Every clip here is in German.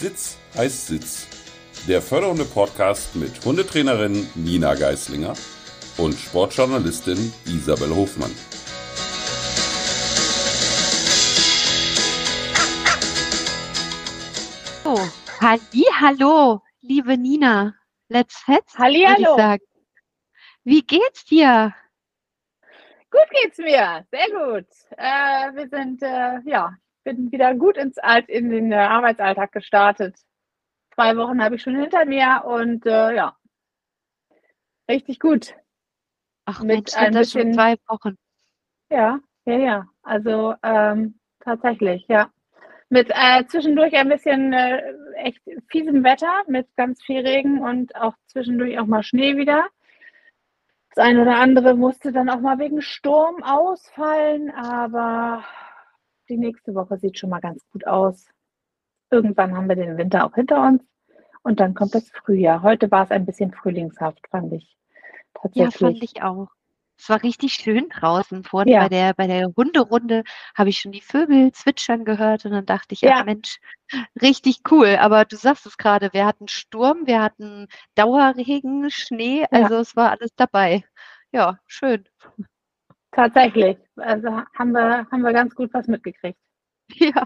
Sitz heißt Sitz. Der fördernde Podcast mit Hundetrainerin Nina Geislinger und Sportjournalistin Isabel Hofmann. So, Halli, hallo, liebe Nina. Let's fetz, Halli, hallo. Wie geht's dir? Gut geht's mir, sehr gut. Äh, wir sind, äh, ja, bin wieder gut ins Alt, in den äh, Arbeitsalltag gestartet. Zwei Wochen habe ich schon hinter mir und äh, ja, richtig gut. Ach Mit Mensch, ein das schon bisschen- zwei Wochen. Ja, ja, ja. Also ähm, tatsächlich, ja. Mit äh, zwischendurch ein bisschen äh, echt fiesem Wetter, mit ganz viel Regen und auch zwischendurch auch mal Schnee wieder. Das eine oder andere musste dann auch mal wegen Sturm ausfallen, aber die nächste Woche sieht schon mal ganz gut aus. Irgendwann haben wir den Winter auch hinter uns und dann kommt das Frühjahr. Heute war es ein bisschen frühlingshaft, fand ich. Ja, Tatsächlich. fand ich auch. Es war richtig schön draußen. Vorhin Ja. bei der, bei der Hunderunde habe ich schon die Vögel zwitschern gehört und dann dachte ich, Ja. ach Mensch, richtig cool. Aber du sagst es gerade, wir hatten Sturm, wir hatten Dauerregen, Schnee, Ja. also es war alles dabei. Ja, schön. Tatsächlich. Also haben wir, haben wir ganz gut was mitgekriegt. Ja,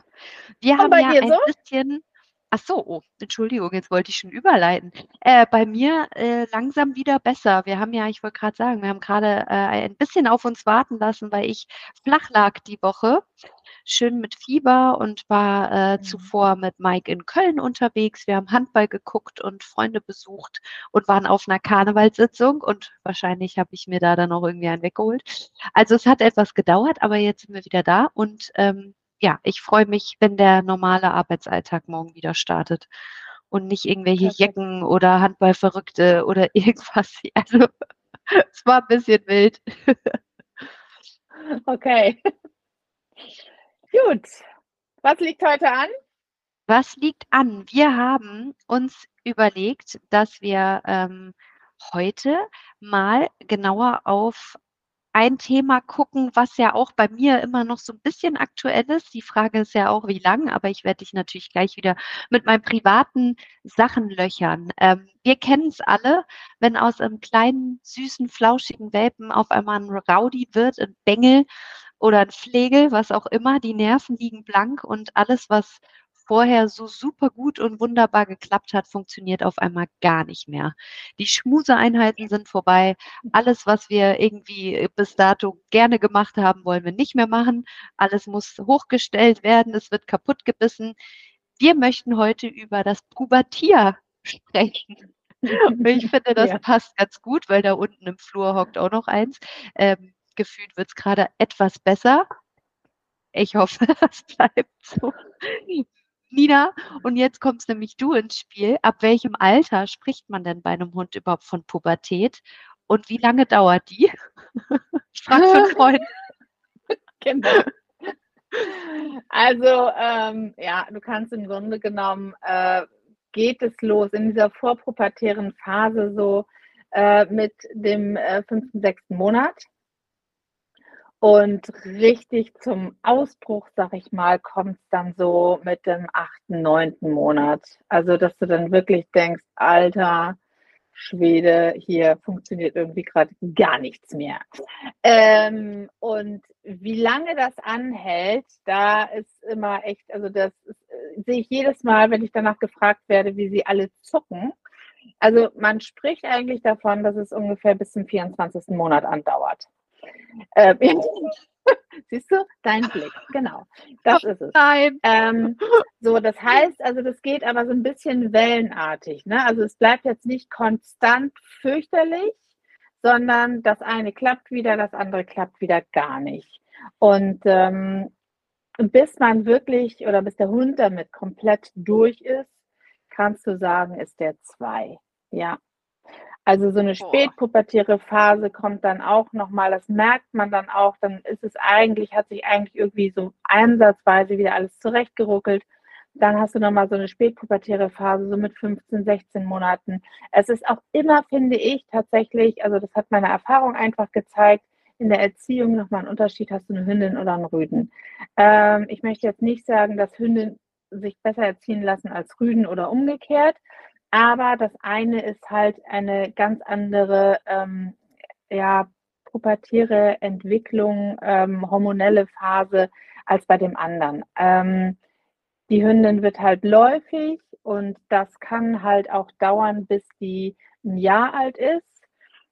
wir haben ja ein so? bisschen. Ach so, oh, Entschuldigung, jetzt wollte ich schon überleiten. Äh, bei mir äh, langsam wieder besser. Wir haben ja, ich wollte gerade sagen, wir haben gerade äh, ein bisschen auf uns warten lassen, weil ich flach lag die Woche, schön mit Fieber und war äh, Mhm. zuvor mit Mike in Köln unterwegs. Wir haben Handball geguckt und Freunde besucht und waren auf einer Karnevalssitzung und wahrscheinlich habe ich mir da dann auch irgendwie einen weggeholt. Also es hat etwas gedauert, aber jetzt sind wir wieder da und ähm, ja, ich freue mich, wenn der normale Arbeitsalltag morgen wieder startet und nicht irgendwelche. Jecken oder Handballverrückte oder irgendwas. Also es war ein bisschen wild. Okay. Gut. Was liegt heute an? Was liegt an? Wir haben uns überlegt, dass wir ähm, heute mal genauer auf ein Thema gucken, was ja auch bei mir immer noch so ein bisschen aktuell ist. Die Frage ist ja auch, wie lang, aber ich werde dich natürlich gleich wieder mit meinen privaten Sachen löchern. Ähm, wir kennen es alle, wenn aus einem kleinen, süßen, flauschigen Welpen auf einmal ein Rowdy wird, ein Bengel oder ein Flegel, was auch immer, die Nerven liegen blank und alles, was vorher so super gut und wunderbar geklappt hat, funktioniert auf einmal gar nicht mehr. Die Schmuseeinheiten sind vorbei. Alles, was wir irgendwie bis dato gerne gemacht haben, wollen wir nicht mehr machen. Alles muss hochgestellt werden. Es wird kaputt gebissen. Wir möchten heute über das Pubertier sprechen. Ich finde, das Ja. passt ganz gut, weil da unten im Flur hockt auch noch eins. Ähm, gefühlt wird es gerade etwas besser. Ich hoffe, das bleibt so. Nina, und jetzt kommst nämlich du ins Spiel. Ab welchem Alter spricht man denn bei einem Hund überhaupt von Pubertät? Und wie lange dauert die? Ich frage für einen Freund. Genau. Also, ähm, ja, du kannst im Grunde genommen, äh, geht es los in dieser vorpubertären Phase so äh, mit dem äh, fünften, sechsten Monat. Und richtig zum Ausbruch, sag ich mal, kommt es dann so mit dem achten, neunten Monat. Also, dass du dann wirklich denkst, Alter, Schwede, hier funktioniert irgendwie gerade gar nichts mehr. Ähm, und wie lange das anhält, da ist immer echt, also das äh, sehe ich jedes Mal, wenn ich danach gefragt werde, wie sie alle zucken. Also man spricht eigentlich davon, dass es ungefähr bis zum 24. Monat andauert. Ähm, siehst du, dein Blick, genau, das ist es. Nein. Ähm, so, das heißt, also das geht aber so ein bisschen wellenartig. Ne? Also es bleibt jetzt nicht konstant fürchterlich, sondern das eine klappt wieder, das andere klappt wieder gar nicht. Und ähm, bis man wirklich oder bis der Hund damit komplett durch ist, kannst du sagen, ist der zwei. Ja. Also so eine spätpubertäre Phase kommt dann auch nochmal, das merkt man dann auch, dann ist es eigentlich, hat sich eigentlich irgendwie so ansatzweise wieder alles zurechtgeruckelt. Dann hast du nochmal so eine spätpubertäre Phase, so mit 15, 16 Monaten. Es ist auch immer, finde ich, tatsächlich, also das hat meine Erfahrung einfach gezeigt, in der Erziehung nochmal einen Unterschied, hast du eine Hündin oder einen Rüden. Ähm, ich möchte jetzt nicht sagen, dass Hündin sich besser erziehen lassen als Rüden oder umgekehrt. Aber das eine ist halt eine ganz andere, ähm, ja, pubertäre Entwicklung, ähm, hormonelle Phase als bei dem anderen. Ähm, die Hündin wird halt läufig und das kann halt auch dauern, bis die ein Jahr alt ist.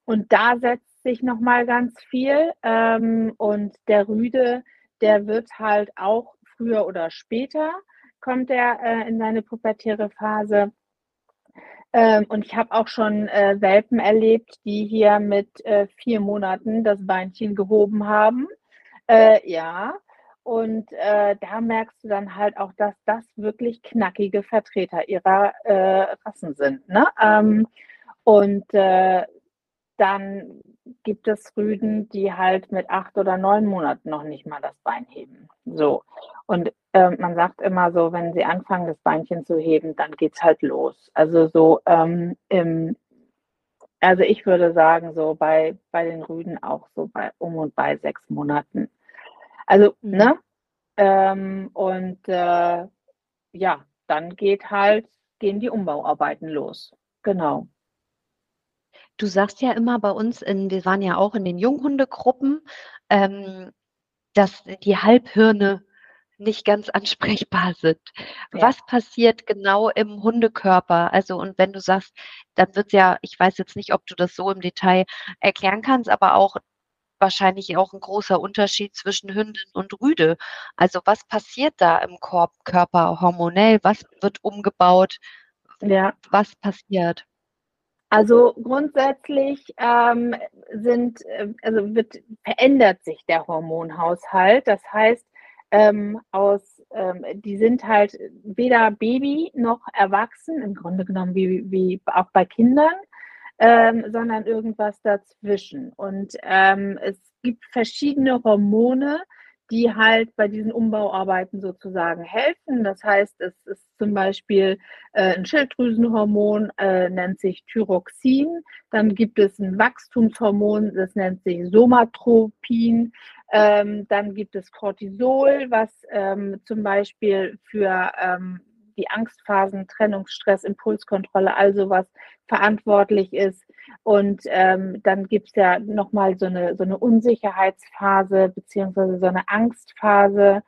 Und da setzt sich nochmal ganz viel. Ähm, und der Rüde, der wird halt auch früher oder später, kommt er äh, in seine pubertäre Phase. Ähm, und ich habe auch schon äh, Welpen erlebt, die hier mit äh, vier Monaten das Beinchen gehoben haben. Äh, ja, und äh, da merkst du dann halt auch, dass das wirklich knackige Vertreter ihrer äh, Rassen sind. Ne? Ähm, und äh, dann gibt es Rüden, die halt mit acht oder neun Monaten noch nicht mal das Bein heben. So. Und äh, man sagt immer so, wenn sie anfangen, das Beinchen zu heben, dann geht es halt los. Also so ähm, im, also ich würde sagen, so bei, bei den Rüden auch so bei um und bei sechs Monaten. Also, mhm. ne? Ähm, und äh, ja, dann geht halt, gehen die Umbauarbeiten los. Genau. Du sagst ja immer bei uns, in, wir waren ja auch in den Junghundegruppen, ähm, dass die Halbhirne nicht ganz ansprechbar sind. Ja. Was passiert genau im Hundekörper? Also, und wenn du sagst, dann wird ja, ich weiß jetzt nicht, ob du das so im Detail erklären kannst, aber auch wahrscheinlich auch ein großer Unterschied zwischen Hündin und Rüde. Also was passiert da im Korb, Körper hormonell? Was wird umgebaut? Ja. Was passiert? Also grundsätzlich ähm, sind, äh, also wird, verändert sich der Hormonhaushalt. Das heißt, ähm, aus, ähm, die sind halt weder Baby noch erwachsen, im Grunde genommen wie, wie auch bei Kindern ähm, sondern irgendwas dazwischen. Und ähm, es gibt verschiedene Hormone, die halt bei diesen Umbauarbeiten sozusagen helfen. Das heißt, es ist zum Beispiel äh, ein Schilddrüsenhormon, äh, nennt sich Thyroxin. Dann gibt es ein Wachstumshormon, das nennt sich Somatropin. Ähm, dann gibt es Cortisol, was ähm, zum Beispiel für ähm, die Angstphasen, Trennungsstress, Impulskontrolle, all sowas verantwortlich ist. Und ähm, dann gibt es ja nochmal so eine, so eine Unsicherheitsphase beziehungsweise so eine Angstphase,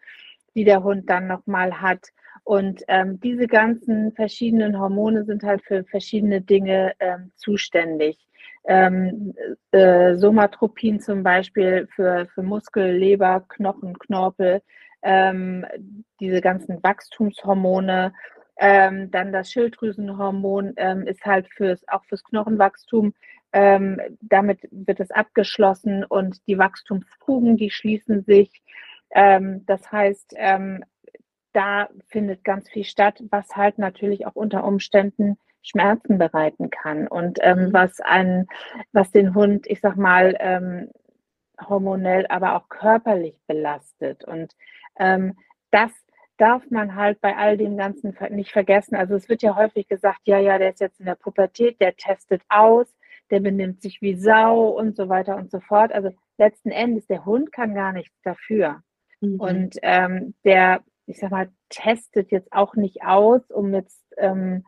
die der Hund dann nochmal hat. Und ähm, diese ganzen verschiedenen Hormone sind halt für verschiedene Dinge ähm, zuständig. Ähm, äh, Somatropin zum Beispiel für, für Muskel, Leber, Knochen, Knorpel, ähm, diese ganzen Wachstumshormone. Ähm, dann das Schilddrüsenhormon ähm, ist halt fürs, auch fürs Knochenwachstum. Ähm, damit wird es abgeschlossen und die Wachstumsfugen, die schließen sich. Ähm, das heißt, da findet ganz viel statt, was halt natürlich auch unter Umständen Schmerzen bereiten kann und ähm, mhm. was einen, was den Hund, ich sag mal, ähm, hormonell, aber auch körperlich belastet. Und ähm, das darf man halt bei all dem Ganzen nicht vergessen. Also es wird ja häufig gesagt, ja, ja, der ist jetzt in der Pubertät, der testet aus, der benimmt sich wie Sau und so weiter und so fort. Also letzten Endes, der Hund kann gar nichts dafür. Mhm. Und ähm, der, ich sag mal, testet jetzt auch nicht aus, um jetzt ähm,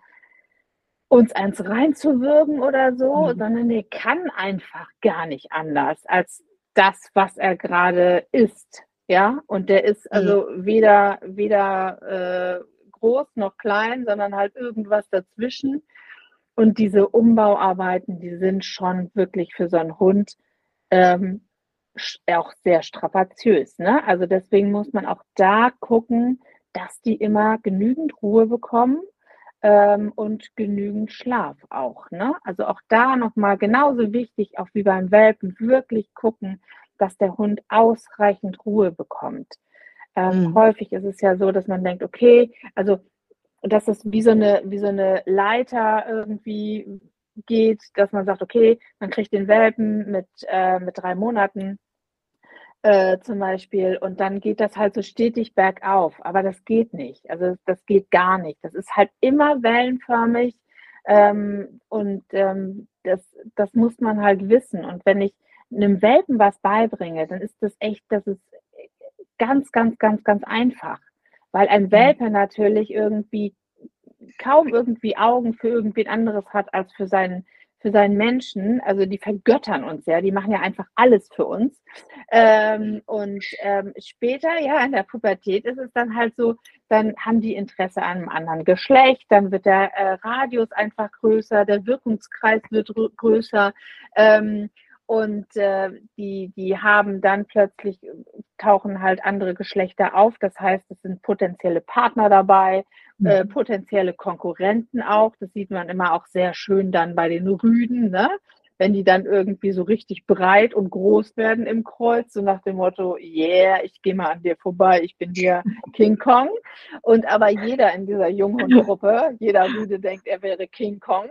uns eins reinzuwirken oder so, mhm. sondern der kann einfach gar nicht anders als das, was er gerade ist. Ja, und der ist mhm. also mhm. weder, weder äh, groß noch klein, sondern halt irgendwas dazwischen. Und diese Umbauarbeiten, die sind schon wirklich für so einen Hund ähm, auch sehr strapaziös. Ne? Also deswegen muss man auch da gucken, dass die immer genügend Ruhe bekommen ähm, und genügend Schlaf auch. Ne? Also auch da nochmal genauso wichtig, auch wie beim Welpen, wirklich gucken, dass der Hund ausreichend Ruhe bekommt. Ähm, mhm. Häufig ist es ja so, dass man denkt, okay, also dass es wie so eine, wie so eine Leiter irgendwie geht, dass man sagt, okay, man kriegt den Welpen mit, äh, mit drei Monaten äh, zum Beispiel und dann geht das halt so stetig bergauf. Aber das geht nicht. Also das geht gar nicht. Das ist halt immer wellenförmig ähm, und ähm, das, das muss man halt wissen. Und wenn ich einem Welpen was beibringe, dann ist das echt, das ist ganz, ganz, ganz, ganz einfach. weil ein Welpe natürlich irgendwie kaum irgendwie Augen für irgendwen anderes hat als für seinen für seinen Menschen, also die vergöttern uns ja, die machen ja einfach alles für uns. Ähm, und ähm, später, ja, in der Pubertät ist es dann halt so, dann haben die Interesse an einem anderen Geschlecht, dann wird der äh, Radius einfach größer, der Wirkungskreis wird größer. Ähm, und äh, die, die haben dann plötzlich, tauchen halt andere Geschlechter auf. Das heißt, es sind potenzielle Partner dabei, mhm. äh, potenzielle Konkurrenten auch. Das sieht man immer auch sehr schön dann bei den Rüden, ne? Wenn die dann irgendwie so richtig breit und groß werden im Kreuz, so nach dem Motto, yeah, ich gehe mal an dir vorbei, ich bin hier King Kong. Und aber jeder in dieser Junghundgruppe, jeder Rüde denkt, er wäre King Kong.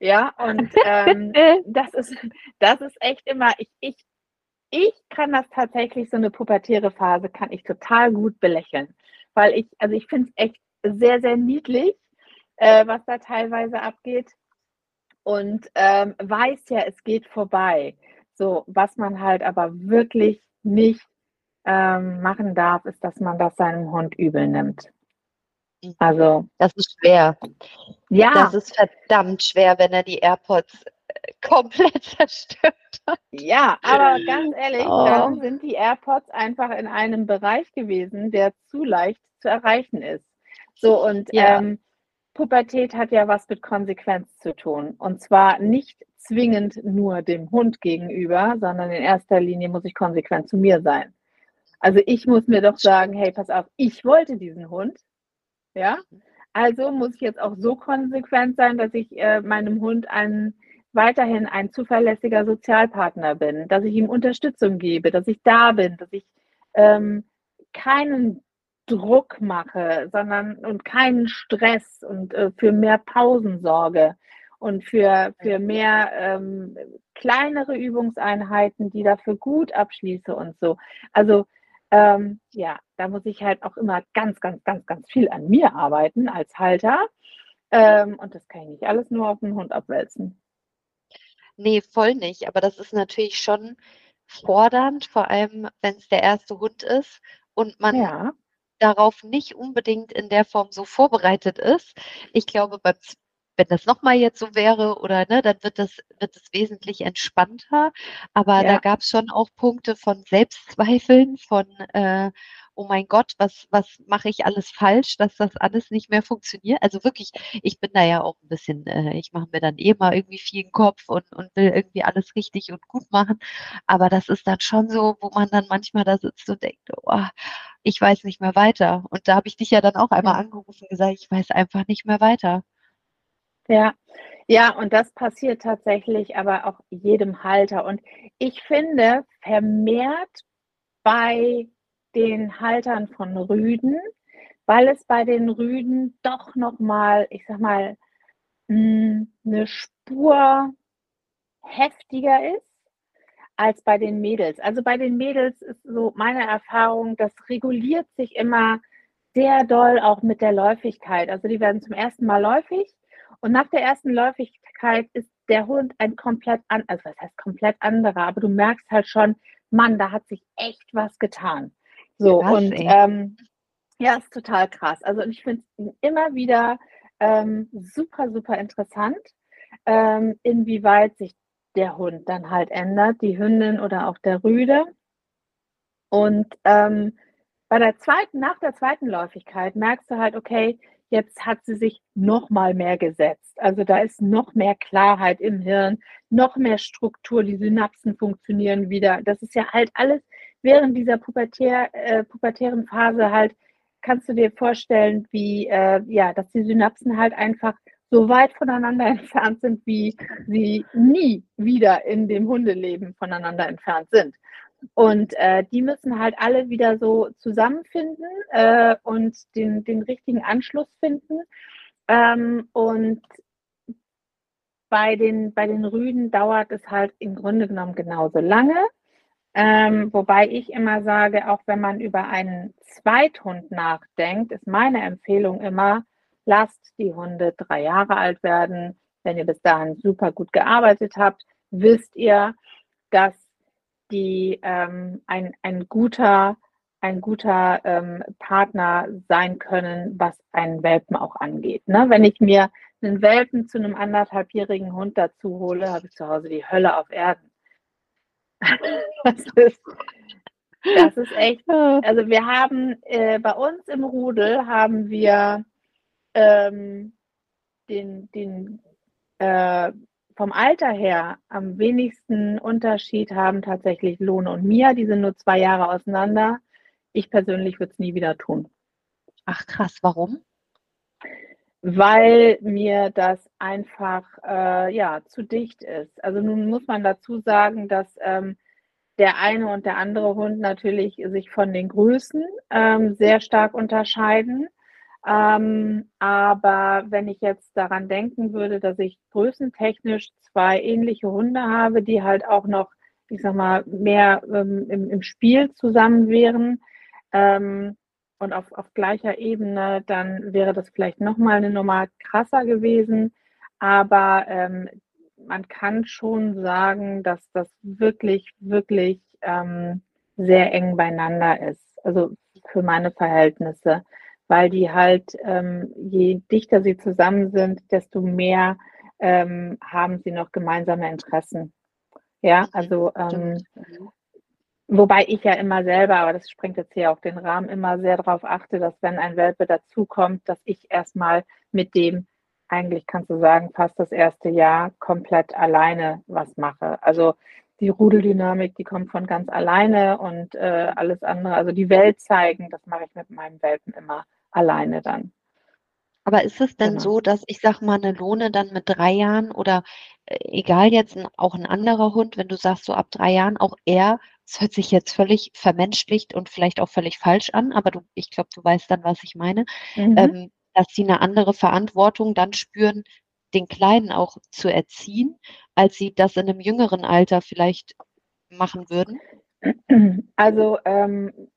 Ja, und ähm, das, ist, das ist echt immer, ich, ich, ich kann das tatsächlich, so eine pubertäre Phase, kann ich total gut belächeln. Weil ich, also ich finde es echt sehr, sehr niedlich, äh, was da teilweise abgeht und ähm, weiß ja, es geht vorbei. So, was man halt aber wirklich nicht ähm, machen darf, ist, dass man das seinem Hund übel nimmt. Mhm. Also. Das ist schwer. Ja. Das ist verdammt schwer, wenn er die AirPods äh, komplett zerstört hat. Ja, aber ganz ehrlich, oh. dann sind die AirPods einfach in einem Bereich gewesen, der zu leicht zu erreichen ist. So und ja. ähm, Pubertät hat ja was mit Konsequenz zu tun. Und zwar nicht zwingend nur dem Hund gegenüber, sondern in erster Linie muss ich konsequent zu mir sein. Also ich muss mir doch sagen, hey, pass auf, ich wollte diesen Hund. Ja, also muss ich jetzt auch so konsequent sein, dass ich äh, meinem Hund einen, weiterhin ein zuverlässiger Sozialpartner bin, dass ich ihm Unterstützung gebe, dass ich da bin, dass ich ähm, keinen Druck mache, sondern und keinen Stress und äh, für mehr Pausen sorge und für, für mehr ähm, kleinere Übungseinheiten, die dafür gut abschließe und so. Also ähm, ja, da muss ich halt auch immer ganz, ganz, ganz, ganz viel an mir arbeiten als Halter. Ähm, und das kann ich nicht alles nur auf den Hund abwälzen. Nee, voll nicht. Aber das ist natürlich schon fordernd, vor allem wenn es der erste Hund ist und man ja darauf nicht unbedingt in der Form so vorbereitet ist. Ich glaube, beim, wenn das nochmal jetzt so wäre oder ne, dann wird das, wird es wesentlich entspannter. Aber ja. da gab es schon auch Punkte von Selbstzweifeln, von äh, oh mein Gott, was, was mache ich alles falsch, dass das alles nicht mehr funktioniert. Also wirklich, ich bin da ja auch ein bisschen, äh, ich mache mir dann eh mal irgendwie viel im Kopf und, und will irgendwie alles richtig und gut machen. Aber das ist dann schon so, wo man dann manchmal da sitzt und denkt, oh, ich weiß nicht mehr weiter. Und da habe ich dich ja dann auch einmal angerufen und gesagt, ich weiß einfach nicht mehr weiter. Ja, ja, und das passiert tatsächlich aber auch jedem Halter. Und ich finde, vermehrt bei den Haltern von Rüden, weil es bei den Rüden doch nochmal, ich sag mal, hm, eine Spur heftiger ist als bei den Mädels. Also bei den Mädels ist so meine Erfahrung, das reguliert sich immer sehr doll auch mit der Läufigkeit. Also die werden zum ersten Mal läufig und nach der ersten Läufigkeit ist der Hund ein komplett an, also was heißt komplett anderer, aber du merkst halt schon, Mann, da hat sich echt was getan. So, krass, und ähm, ja, ist total krass. Also ich finde es immer wieder ähm, super, super interessant, ähm, inwieweit sich der Hund dann halt ändert, die Hündin oder auch der Rüde. Und ähm, bei der zweiten, nach der zweiten Läufigkeit merkst du halt, okay, jetzt hat sie sich noch mal mehr gesetzt. Also da ist noch mehr Klarheit im Hirn, noch mehr Struktur, die Synapsen funktionieren wieder. Das ist ja halt alles während dieser pubertär, äh, pubertären Phase halt, kannst du dir vorstellen, wie, äh, ja, dass die Synapsen halt einfach so weit voneinander entfernt sind, wie sie nie wieder in dem Hundeleben voneinander entfernt sind. Und äh, die müssen halt alle wieder so zusammenfinden äh, und den, den richtigen Anschluss finden. Ähm, und bei den, bei den Rüden dauert es halt im Grunde genommen genauso lange. Ähm, wobei ich immer sage, auch wenn man über einen Zweithund nachdenkt, ist meine Empfehlung immer, lasst die Hunde drei Jahre alt werden. Wenn ihr bis dahin super gut gearbeitet habt, wisst ihr, dass die ähm, ein, ein guter ein guter ähm, Partner sein können, was einen Welpen auch angeht. Ne? Wenn ich mir einen Welpen zu einem anderthalbjährigen Hund dazu hole, habe ich zu Hause die Hölle auf Erden. das, ist, das ist echt. Also wir haben äh, bei uns im Rudel haben wir ähm, den, den äh, vom Alter her am wenigsten Unterschied haben tatsächlich Lohne und Mia. Die sind nur zwei Jahre auseinander. Ich persönlich würde es nie wieder tun. Ach krass, warum? Weil mir das einfach äh, ja zu dicht ist. Also nun muss man dazu sagen, dass ähm, der eine und der andere Hund natürlich sich von den Größen ähm, sehr stark unterscheiden. Ähm, aber wenn ich jetzt daran denken würde, dass ich größentechnisch zwei ähnliche Hunde habe, die halt auch noch, ich sag mal, mehr ähm, im, im, Spiel zusammen wären ähm, und auf, auf gleicher Ebene, dann wäre das vielleicht nochmal eine Nummer krasser gewesen. Aber ähm, man kann schon sagen, dass das wirklich, wirklich ähm, sehr eng beieinander ist. Also für meine Verhältnisse weil die halt, ähm, je dichter sie zusammen sind, desto mehr ähm, haben sie noch gemeinsame Interessen. Ja, also ähm, wobei ich ja immer selber, aber das springt jetzt hier auf den Rahmen, immer sehr darauf achte, dass wenn ein Welpe dazukommt, dass ich erstmal mit dem eigentlich kannst du sagen, fast das erste Jahr komplett alleine was mache. Also die Rudeldynamik, die kommt von ganz alleine und äh, alles andere, also die Welt zeigen, das mache ich mit meinem Welpen immer alleine dann. Aber ist es denn genau. so, dass ich sag mal, eine Lohne dann mit drei Jahren oder äh, egal jetzt ein, auch ein anderer Hund, wenn du sagst, so ab drei Jahren, auch er, es hört sich jetzt völlig vermenschlicht und vielleicht auch völlig falsch an, aber du, ich glaube, du weißt dann, was ich meine, mhm. ähm, dass sie eine andere Verantwortung dann spüren, den Kleinen auch zu erziehen, als sie das in einem jüngeren Alter vielleicht machen würden? Also ähm,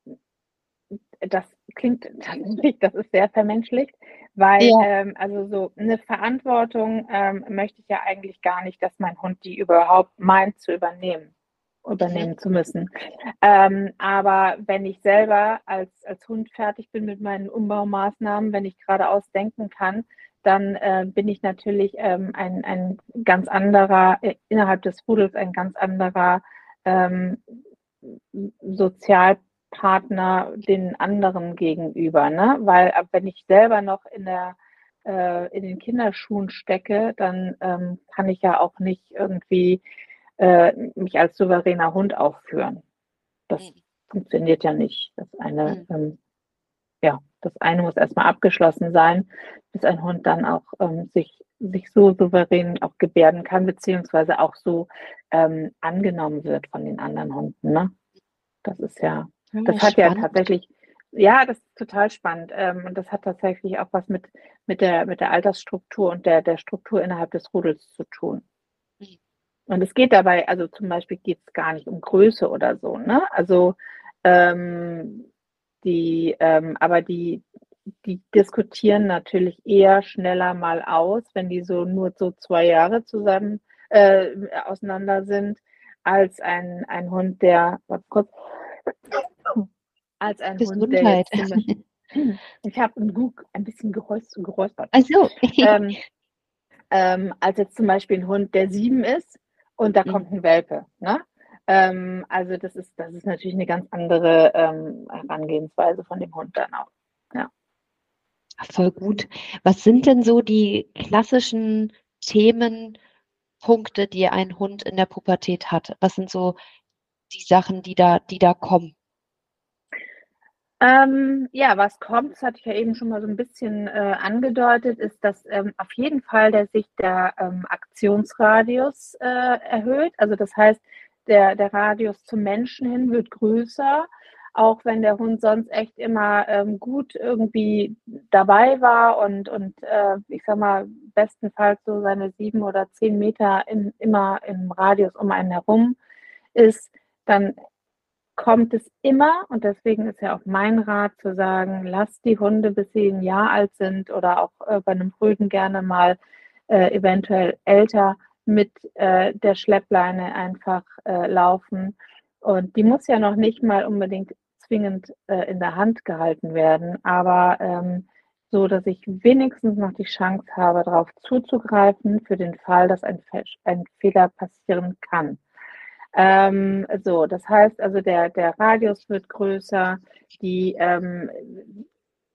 das klingt tatsächlich, das ist sehr vermenschlicht, weil ja. ähm, also so eine Verantwortung ähm, möchte ich ja eigentlich gar nicht, dass mein Hund die überhaupt meint zu übernehmen, übernehmen mhm. zu müssen. Ähm, aber wenn ich selber als, als Hund fertig bin mit meinen Umbaumaßnahmen, wenn ich geradeaus denken kann, dann äh, bin ich natürlich ähm, ein, ein ganz anderer, äh, innerhalb des Rudels ein ganz anderer ähm, Sozial Partner den anderen gegenüber, ne? Weil wenn ich selber noch in der äh, in den Kinderschuhen stecke, dann ähm, kann ich ja auch nicht irgendwie äh, mich als souveräner Hund aufführen. Das mhm. funktioniert ja nicht. Das eine, mhm. ähm, ja, das eine muss erstmal abgeschlossen sein, bis ein Hund dann auch ähm, sich, sich so souverän auch gebärden kann, beziehungsweise auch so ähm, angenommen wird von den anderen Hunden. Ne? Das ist ja das hat spannend. ja tatsächlich, ja, das ist total spannend. Ähm, und das hat tatsächlich auch was mit, mit, der, mit der Altersstruktur und der, der Struktur innerhalb des Rudels zu tun. Mhm. Und es geht dabei, also zum Beispiel geht es gar nicht um Größe oder so, ne? Also ähm, die, ähm, aber die, die diskutieren natürlich eher schneller mal aus, wenn die so nur so zwei Jahre zusammen äh, auseinander sind, als ein, ein Hund, der, warte kurz, als ein Gesundheit. Hund, der jetzt ich habe ein, ein bisschen geräuspert. Ach so. ähm, ähm, als jetzt zum Beispiel ein Hund, der sieben ist und da mhm. kommt ein Welpe. Ne? Ähm, also das ist, das ist natürlich eine ganz andere ähm, Herangehensweise von dem Hund dann auch. Ja. Voll gut. Was sind denn so die klassischen Themenpunkte, die ein Hund in der Pubertät hat? Was sind so die Sachen, die da, die da kommen? Ähm, ja, was kommt, das hatte ich ja eben schon mal so ein bisschen äh, angedeutet, ist, dass ähm, auf jeden Fall der sich der ähm, Aktionsradius äh, erhöht. Also das heißt, der, der Radius zum Menschen hin wird größer, auch wenn der Hund sonst echt immer ähm, gut irgendwie dabei war und, und äh, ich sag mal, bestenfalls so seine sieben oder zehn Meter in, immer im Radius um einen herum ist, dann kommt es immer, und deswegen ist ja auch mein Rat zu sagen, lasst die Hunde, bis sie ein Jahr alt sind oder auch äh, bei einem Rüden gerne mal äh, eventuell älter mit äh, der Schleppleine einfach äh, laufen. Und die muss ja noch nicht mal unbedingt zwingend äh, in der Hand gehalten werden, aber ähm, so, dass ich wenigstens noch die Chance habe, darauf zuzugreifen für den Fall, dass ein, ein Fehler passieren kann. Ähm, so, das heißt also, der, der Radius wird größer, die, ähm,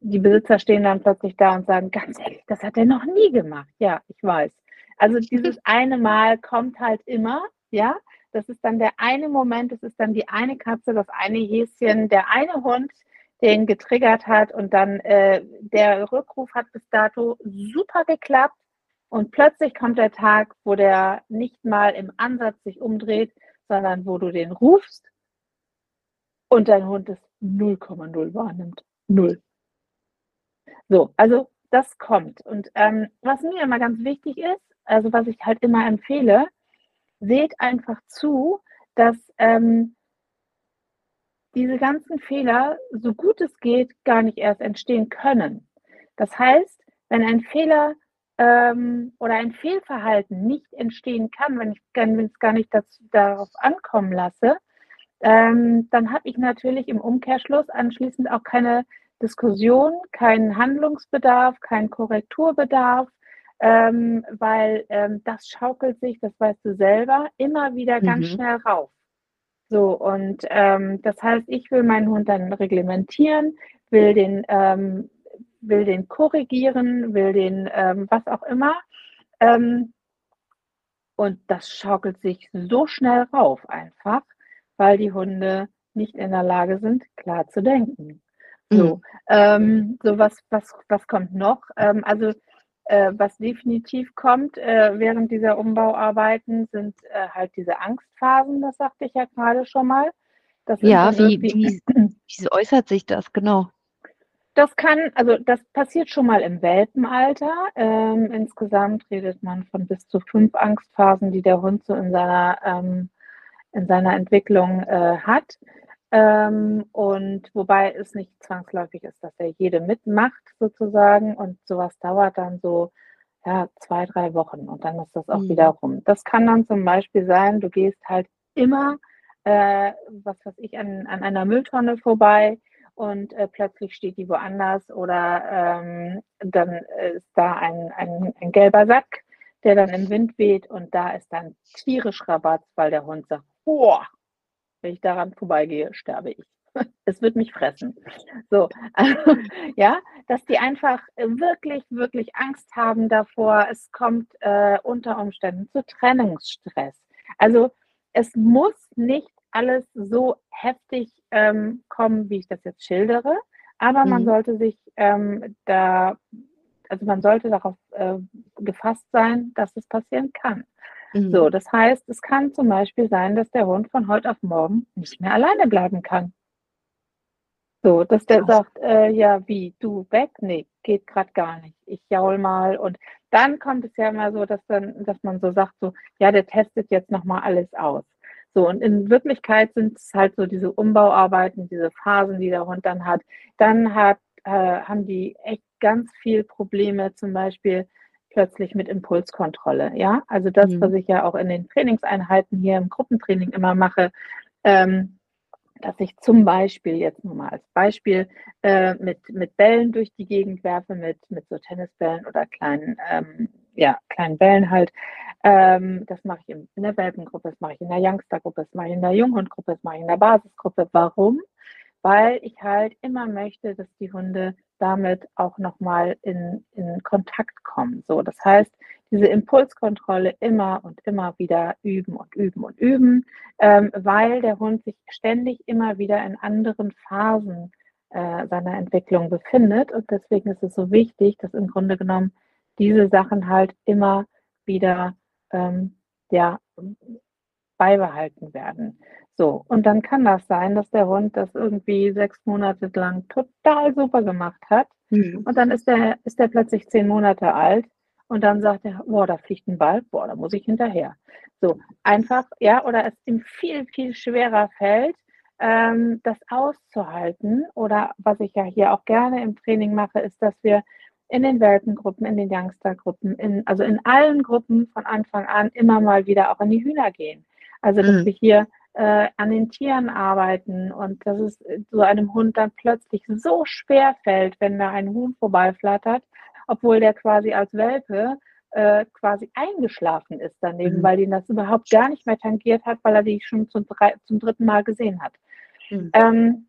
die Besitzer stehen dann plötzlich da und sagen, ganz ehrlich, das hat er noch nie gemacht. Ja, ich weiß. Also dieses eine Mal kommt halt immer, ja. Das ist dann der eine Moment, das ist dann die eine Katze, das eine Häschen, der eine Hund, der ihn getriggert hat und dann äh, der Rückruf hat bis dato super geklappt und plötzlich kommt der Tag, wo der nicht mal im Ansatz sich umdreht, sondern wo du den rufst und dein Hund es 0,0 wahrnimmt. Null. So, also das kommt. Und ähm, was mir immer ganz wichtig ist, also was ich halt immer empfehle, seht einfach zu, dass ähm, diese ganzen Fehler, so gut es geht, gar nicht erst entstehen können. Das heißt, wenn ein Fehler ähm, oder ein Fehlverhalten nicht entstehen kann, wenn ich es gar nicht dazu, darauf ankommen lasse, ähm, dann habe ich natürlich im Umkehrschluss anschließend auch keine Diskussion, keinen Handlungsbedarf, keinen Korrekturbedarf, ähm, weil ähm, das schaukelt sich, das weißt du selber, immer wieder ganz mhm. schnell rauf. So, und ähm, das heißt, ich will meinen Hund dann reglementieren, will den, ähm, will den korrigieren, will den ähm, was auch immer. Ähm, und das schaukelt sich so schnell rauf einfach, weil die Hunde nicht in der Lage sind, klar zu denken. So, mhm. ähm, so was, was, was kommt noch? Ähm, also äh, was definitiv kommt äh, während dieser Umbauarbeiten sind äh, halt diese Angstphasen, das sagte ich ja gerade schon mal. ja, wie, wie, wie äußert sich das genau? Das kann, also das passiert schon mal im Welpenalter. Ähm, insgesamt redet man von bis zu fünf Angstphasen, die der Hund so in seiner, ähm, in seiner Entwicklung äh, hat. Ähm, und wobei es nicht zwangsläufig ist, dass er jede mitmacht sozusagen und sowas dauert dann so ja, zwei, drei Wochen und dann ist das auch mhm. wieder rum. Das kann dann zum Beispiel sein, du gehst halt immer, äh, was weiß ich, an, an einer Mülltonne vorbei und äh, plötzlich steht die woanders oder ähm, dann ist da ein, ein, ein gelber Sack, der dann im Wind weht und da ist dann tierisch Rabatz, weil der Hund sagt, boah, wenn ich daran vorbeigehe, sterbe ich. Es wird mich fressen. So, also, ja, dass die einfach wirklich, wirklich Angst haben davor. Es kommt äh, unter Umständen zu Trennungsstress. Also es muss nicht alles so heftig ähm, kommen, wie ich das jetzt schildere, aber mhm. man sollte sich ähm, da, also man sollte darauf äh, gefasst sein, dass es passieren kann. Mhm. So, das heißt, es kann zum Beispiel sein, dass der Hund von heute auf morgen nicht mehr alleine bleiben kann. So, dass der sagt, äh, ja, wie, du weg? Nee, geht gerade gar nicht. Ich jaul mal. Und dann kommt es ja immer so, dass dann, dass man so sagt, so, ja, der testet jetzt nochmal alles aus. So, und in Wirklichkeit sind es halt so diese Umbauarbeiten, diese Phasen, die der Hund dann hat. Dann hat, äh, haben die echt ganz viel Probleme, zum Beispiel plötzlich mit Impulskontrolle. Ja, also das, mhm. was ich ja auch in den Trainingseinheiten hier im Gruppentraining immer mache, ähm, dass ich zum Beispiel jetzt nur mal als Beispiel äh, mit, mit Bällen durch die Gegend werfe, mit, mit so Tennisbällen oder kleinen, ähm, ja, kleinen Bällen halt. Ähm, das mache ich in, in der Welpengruppe, das mache ich in der Youngstergruppe, das mache ich in der Junghundgruppe, das mache ich in der Basisgruppe. Warum? Weil ich halt immer möchte, dass die Hunde damit auch nochmal in, in Kontakt kommen. So, das heißt, diese Impulskontrolle immer und immer wieder üben und üben und üben, ähm, weil der Hund sich ständig immer wieder in anderen Phasen äh, seiner Entwicklung befindet. Und deswegen ist es so wichtig, dass im Grunde genommen diese Sachen halt immer wieder ähm, ja, beibehalten werden. So, und dann kann das sein, dass der Hund das irgendwie sechs Monate lang total super gemacht hat. Mhm. Und dann ist der, ist der plötzlich zehn Monate alt und dann sagt er, boah, da fliegt ein Ball, boah, da muss ich hinterher. So, einfach, ja, oder es ihm viel, viel schwerer fällt, ähm, das auszuhalten. Oder was ich ja hier auch gerne im Training mache, ist, dass wir in den Welpengruppen, in den Youngstergruppen, in, also in allen Gruppen von Anfang an immer mal wieder auch in die Hühner gehen. Also, dass mhm. wir hier äh, an den Tieren arbeiten und dass es so einem Hund dann plötzlich so schwer fällt, wenn da ein Huhn vorbeiflattert, obwohl der quasi als Welpe äh, quasi eingeschlafen ist daneben, mhm. weil ihn das überhaupt gar nicht mehr tangiert hat, weil er die schon zum, drei, zum dritten Mal gesehen hat. Mhm. Ähm,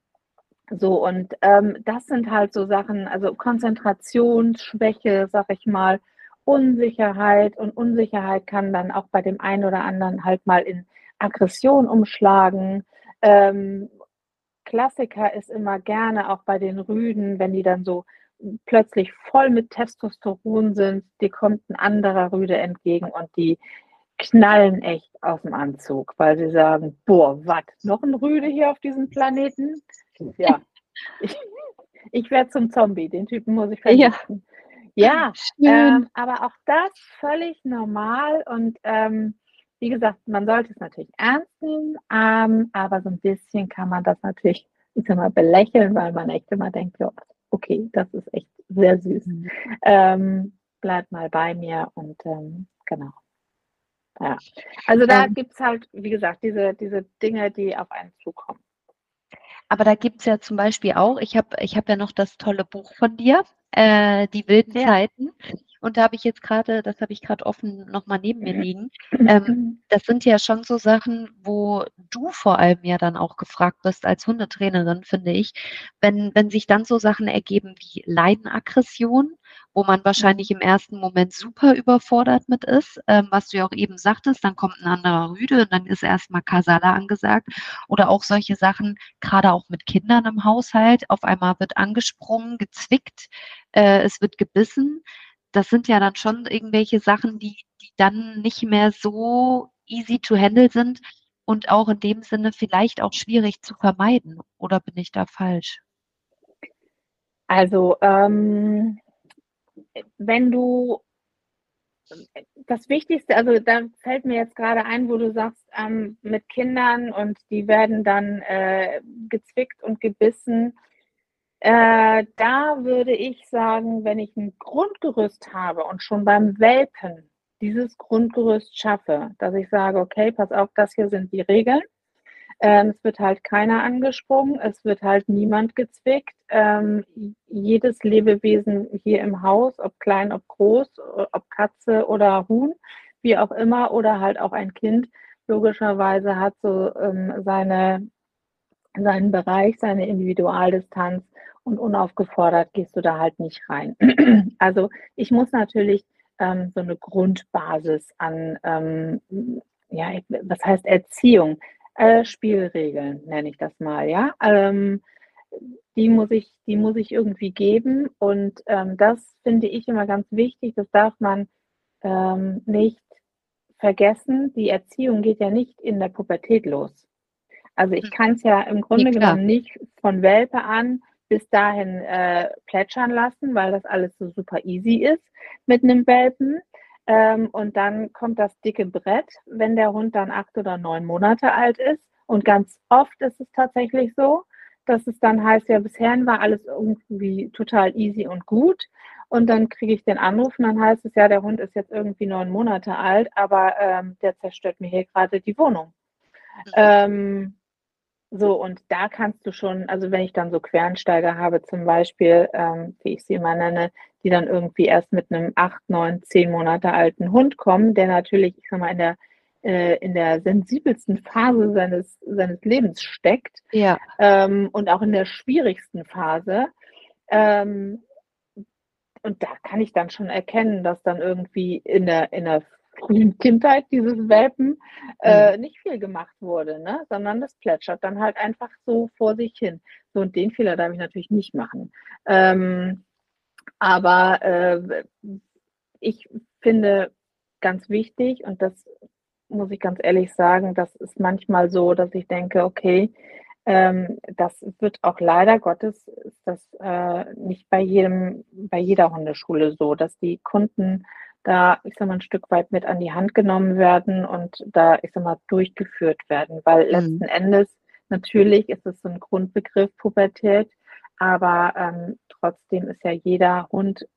so, und ähm, das sind halt so Sachen, also Konzentrationsschwäche, sag ich mal, Unsicherheit und Unsicherheit kann dann auch bei dem einen oder anderen halt mal in Aggression umschlagen. Ähm, Klassiker ist immer gerne auch bei den Rüden, wenn die dann so plötzlich voll mit Testosteron sind, die kommt ein anderer Rüde entgegen und die knallen echt aus dem Anzug, weil sie sagen, boah, was, noch ein Rüde hier auf diesem Planeten? Ja, ich, ich werde zum Zombie, den Typen muss ich vernichten. Ja, ja ähm, aber auch das völlig normal und ähm, wie gesagt, man sollte es natürlich ernst nehmen, ähm, aber so ein bisschen kann man das natürlich, ich sag mal, belächeln, weil man echt immer denkt, ja, okay, das ist echt sehr süß. Mhm. Ähm, bleib mal bei mir und ähm, genau. Ja. Also da ähm, gibt es halt, wie gesagt, diese, diese Dinge, die auf einen zukommen. Aber da gibt es ja zum Beispiel auch, ich habe ich hab ja noch das tolle Buch von dir, äh, Die wilden ja. Zeiten. Und da habe ich jetzt gerade, das habe ich gerade offen nochmal neben mir liegen. Ähm, das sind ja schon so Sachen, wo du vor allem ja dann auch gefragt bist als Hundetrainerin, finde ich, wenn, wenn sich dann so Sachen ergeben wie Leidenaggression, wo man wahrscheinlich im ersten Moment super überfordert mit ist, ähm, was du ja auch eben sagtest, dann kommt ein anderer Rüde und dann ist erstmal Kasala angesagt. Oder auch solche Sachen, gerade auch mit Kindern im Haushalt, auf einmal wird angesprungen, gezwickt, äh, es wird gebissen das sind ja dann schon irgendwelche Sachen, die, die dann nicht mehr so easy to handle sind und auch in dem Sinne vielleicht auch schwierig zu vermeiden. Oder bin ich da falsch? Also, ähm, wenn du das Wichtigste, also da fällt mir jetzt gerade ein, wo du sagst, ähm, mit Kindern und die werden dann äh, gezwickt und gebissen. Äh, da würde ich sagen, wenn ich ein Grundgerüst habe und schon beim Welpen dieses Grundgerüst schaffe, dass ich sage, okay, pass auf, das hier sind die Regeln. Ähm, es wird halt keiner angesprungen, es wird halt niemand gezwickt. Ähm, jedes Lebewesen hier im Haus, ob klein, ob groß, ob Katze oder Huhn, wie auch immer, oder halt auch ein Kind, logischerweise hat so ähm, seine, seinen Bereich, seine Individualdistanz und unaufgefordert gehst du da halt nicht rein. also ich muss natürlich ähm, so eine Grundbasis an, ähm, ja, was heißt Erziehung? Äh, Spielregeln nenne ich das mal, ja. Ähm, die muss ich, die muss ich irgendwie geben und ähm, das finde ich immer ganz wichtig. Das darf man ähm, nicht vergessen. Die Erziehung geht ja nicht in der Pubertät los. Also ich hm. kann es ja im Grunde ja, genommen nicht von Welpe an bis dahin äh, plätschern lassen, weil das alles so super easy ist mit einem Welpen. Ähm, und dann kommt das dicke Brett, wenn der Hund dann acht oder neun Monate alt ist. Und ganz oft ist es tatsächlich so, dass es dann heißt, ja, bisher war alles irgendwie total easy und gut. Und dann kriege ich den Anruf und dann heißt es ja, der Hund ist jetzt irgendwie neun Monate alt, aber ähm, der zerstört mir hier gerade die Wohnung. Mhm. Ähm, so, und da kannst du schon, also wenn ich dann so Quernsteiger habe, zum Beispiel, ähm, wie ich sie immer nenne, die dann irgendwie erst mit einem acht, neun, zehn Monate alten Hund kommen, der natürlich, ich sag mal, in der, äh, in der sensibelsten Phase seines, seines Lebens steckt ja. ähm, und auch in der schwierigsten Phase. Ähm, und da kann ich dann schon erkennen, dass dann irgendwie in der, in der Kindheit dieses Welpen äh, nicht viel gemacht wurde, ne? sondern das plätschert dann halt einfach so vor sich hin. So, und den Fehler darf ich natürlich nicht machen. Ähm, aber äh, ich finde ganz wichtig, und das muss ich ganz ehrlich sagen, das ist manchmal so, dass ich denke, okay, ähm, das wird auch leider Gottes ist das äh, nicht bei jedem, bei jeder Hundeschule so, dass die Kunden da, ich sag mal, ein Stück weit mit an die Hand genommen werden und da, ich sag mal, durchgeführt werden. Weil mhm. letzten Endes, natürlich ist es so ein Grundbegriff Pubertät, aber ähm, trotzdem ist ja jeder Hund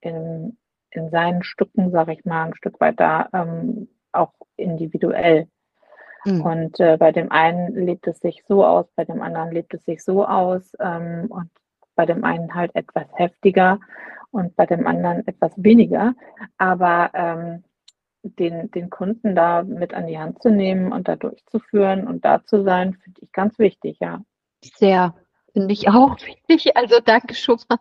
in, in seinen Stücken, sag ich mal, ein Stück weit da ähm, auch individuell. Mhm. Und äh, bei dem einen lebt es sich so aus, bei dem anderen lebt es sich so aus ähm, und bei dem einen halt etwas heftiger und bei dem anderen etwas weniger. Aber ähm, den, den Kunden da mit an die Hand zu nehmen und da durchzuführen und da zu sein, finde ich ganz wichtig, ja. Sehr, finde ich auch wichtig. Also danke schon mal.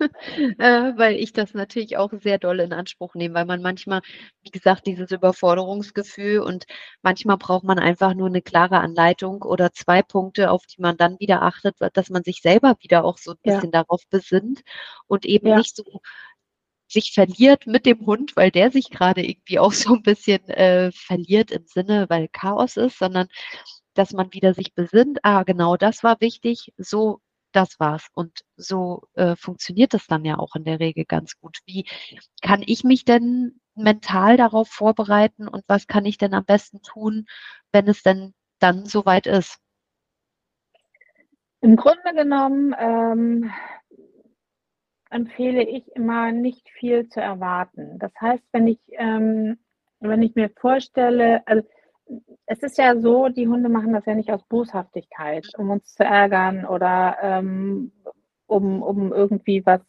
äh, weil ich das natürlich auch sehr doll in Anspruch nehme, weil man manchmal, wie gesagt, dieses Überforderungsgefühl und manchmal braucht man einfach nur eine klare Anleitung oder zwei Punkte, auf die man dann wieder achtet, dass man sich selber wieder auch so ein bisschen ja. darauf besinnt und eben ja. nicht so sich verliert mit dem Hund, weil der sich gerade irgendwie auch so ein bisschen äh, verliert im Sinne, weil Chaos ist, sondern dass man wieder sich besinnt, ah, genau das war wichtig, so, das war's. Und so äh, funktioniert das dann ja auch in der Regel ganz gut. Wie kann ich mich denn mental darauf vorbereiten und was kann ich denn am besten tun, wenn es denn dann soweit ist? Im Grunde genommen ähm, empfehle ich immer nicht viel zu erwarten. Das heißt, wenn ich, ähm, wenn ich mir vorstelle, also es ist ja so, die Hunde machen das ja nicht aus Boshaftigkeit, um uns zu ärgern oder ähm, um, um irgendwie was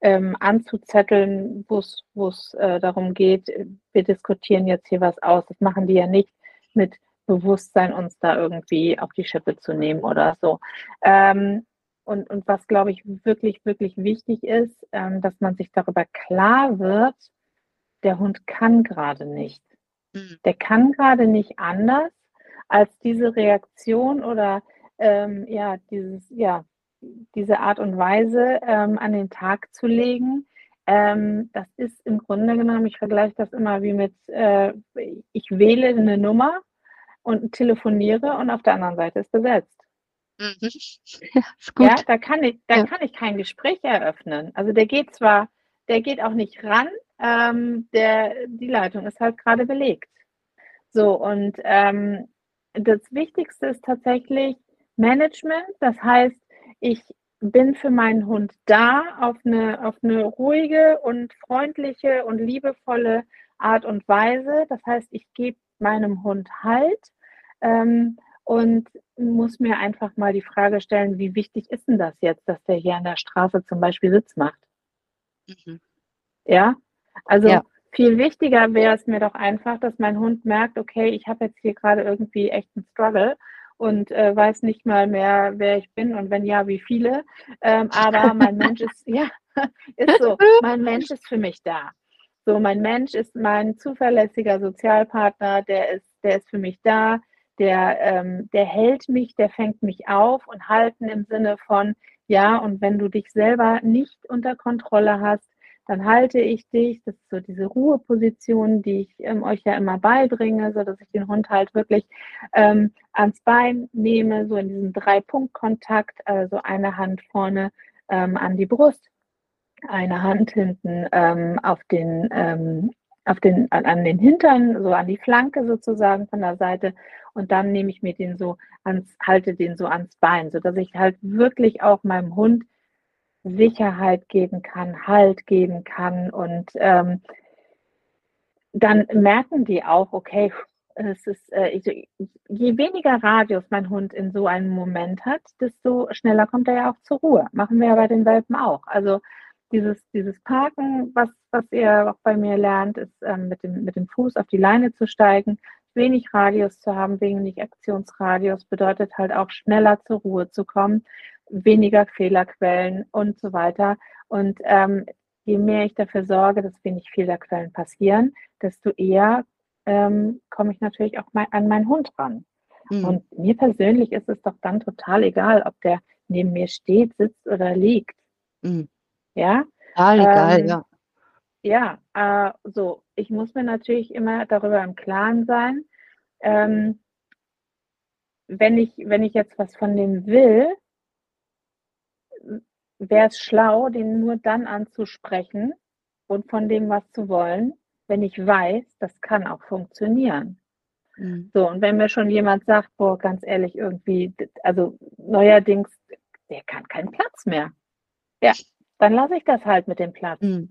ähm, anzuzetteln, wo es äh, darum geht, wir diskutieren jetzt hier was aus. Das machen die ja nicht mit Bewusstsein, uns da irgendwie auf die Schippe zu nehmen oder so. Ähm, und, und was, glaube ich, wirklich, wirklich wichtig ist, ähm, dass man sich darüber klar wird, der Hund kann gerade nicht. Mhm. Der kann gerade nicht anders, als diese Reaktion oder ähm, ja, dieses, ja, diese Art und Weise ähm, an den Tag zu legen. Ähm, das ist im Grunde genommen, ich vergleiche das immer wie mit, äh, ich wähle eine Nummer und telefoniere und auf der anderen Seite ist besetzt. Mhm. Ja, ist gut. Ja, da kann ich, da ja. kann ich kein Gespräch eröffnen. Also der geht zwar, der geht auch nicht ran, ähm, der, die Leitung ist halt gerade belegt. So, und ähm, das Wichtigste ist tatsächlich Management. Das heißt, ich bin für meinen Hund da auf eine, auf eine ruhige und freundliche und liebevolle Art und Weise. Das heißt, ich gebe meinem Hund Halt. Ähm, und muss mir einfach mal die Frage stellen, wie wichtig ist denn das jetzt, dass der hier an der Straße zum Beispiel Sitz macht? Mhm. Ja, also ja. viel wichtiger wäre es mir doch einfach, dass mein Hund merkt, okay, ich habe jetzt hier gerade irgendwie echt einen Struggle und äh, weiß nicht mal mehr, wer ich bin und wenn ja, wie viele. Ähm, aber mein Mensch ist, ja, ist so, mein Mensch ist für mich da. So, mein Mensch ist mein zuverlässiger Sozialpartner, der ist, der ist für mich da der, ähm, der hält mich, der fängt mich auf und halten im Sinne von, ja, und wenn du dich selber nicht unter Kontrolle hast, dann halte ich dich. Das ist so diese Ruheposition, die ich ähm, euch ja immer beibringe, so dass ich den Hund halt wirklich ähm, ans Bein nehme, so in diesem Drei-Punkt-Kontakt, also eine Hand vorne ähm, an die Brust, eine Hand hinten ähm, auf den ähm, auf den, an den Hintern, so an die Flanke sozusagen von der Seite und dann nehme ich mir den so ans, halte den so ans Bein, sodass ich halt wirklich auch meinem Hund Sicherheit geben kann, Halt geben kann und ähm, dann merken die auch, okay, es ist, äh, je weniger Radius mein Hund in so einem Moment hat, desto schneller kommt er ja auch zur Ruhe. Machen wir ja bei den Welpen auch. Also dieses, dieses Parken, was, was ihr auch bei mir lernt, ist ähm, mit, dem, mit dem Fuß auf die Leine zu steigen. Wenig Radius zu haben, wenig Aktionsradius bedeutet halt auch schneller zur Ruhe zu kommen, weniger Fehlerquellen und so weiter. Und ähm, je mehr ich dafür sorge, dass wenig Fehlerquellen passieren, desto eher ähm, komme ich natürlich auch mein, an meinen Hund ran. Mhm. Und mir persönlich ist es doch dann total egal, ob der neben mir steht, sitzt oder liegt. Mhm. Ja. Total egal, ähm, ja. Ja, äh, so, ich muss mir natürlich immer darüber im Klaren sein, ähm, wenn ich, wenn ich jetzt was von dem will, wäre es schlau, den nur dann anzusprechen und von dem was zu wollen, wenn ich weiß, das kann auch funktionieren. Mhm. So, und wenn mir schon jemand sagt, boah, ganz ehrlich, irgendwie, also neuerdings, der kann keinen Platz mehr. Ja, dann lasse ich das halt mit dem Platz. Mhm.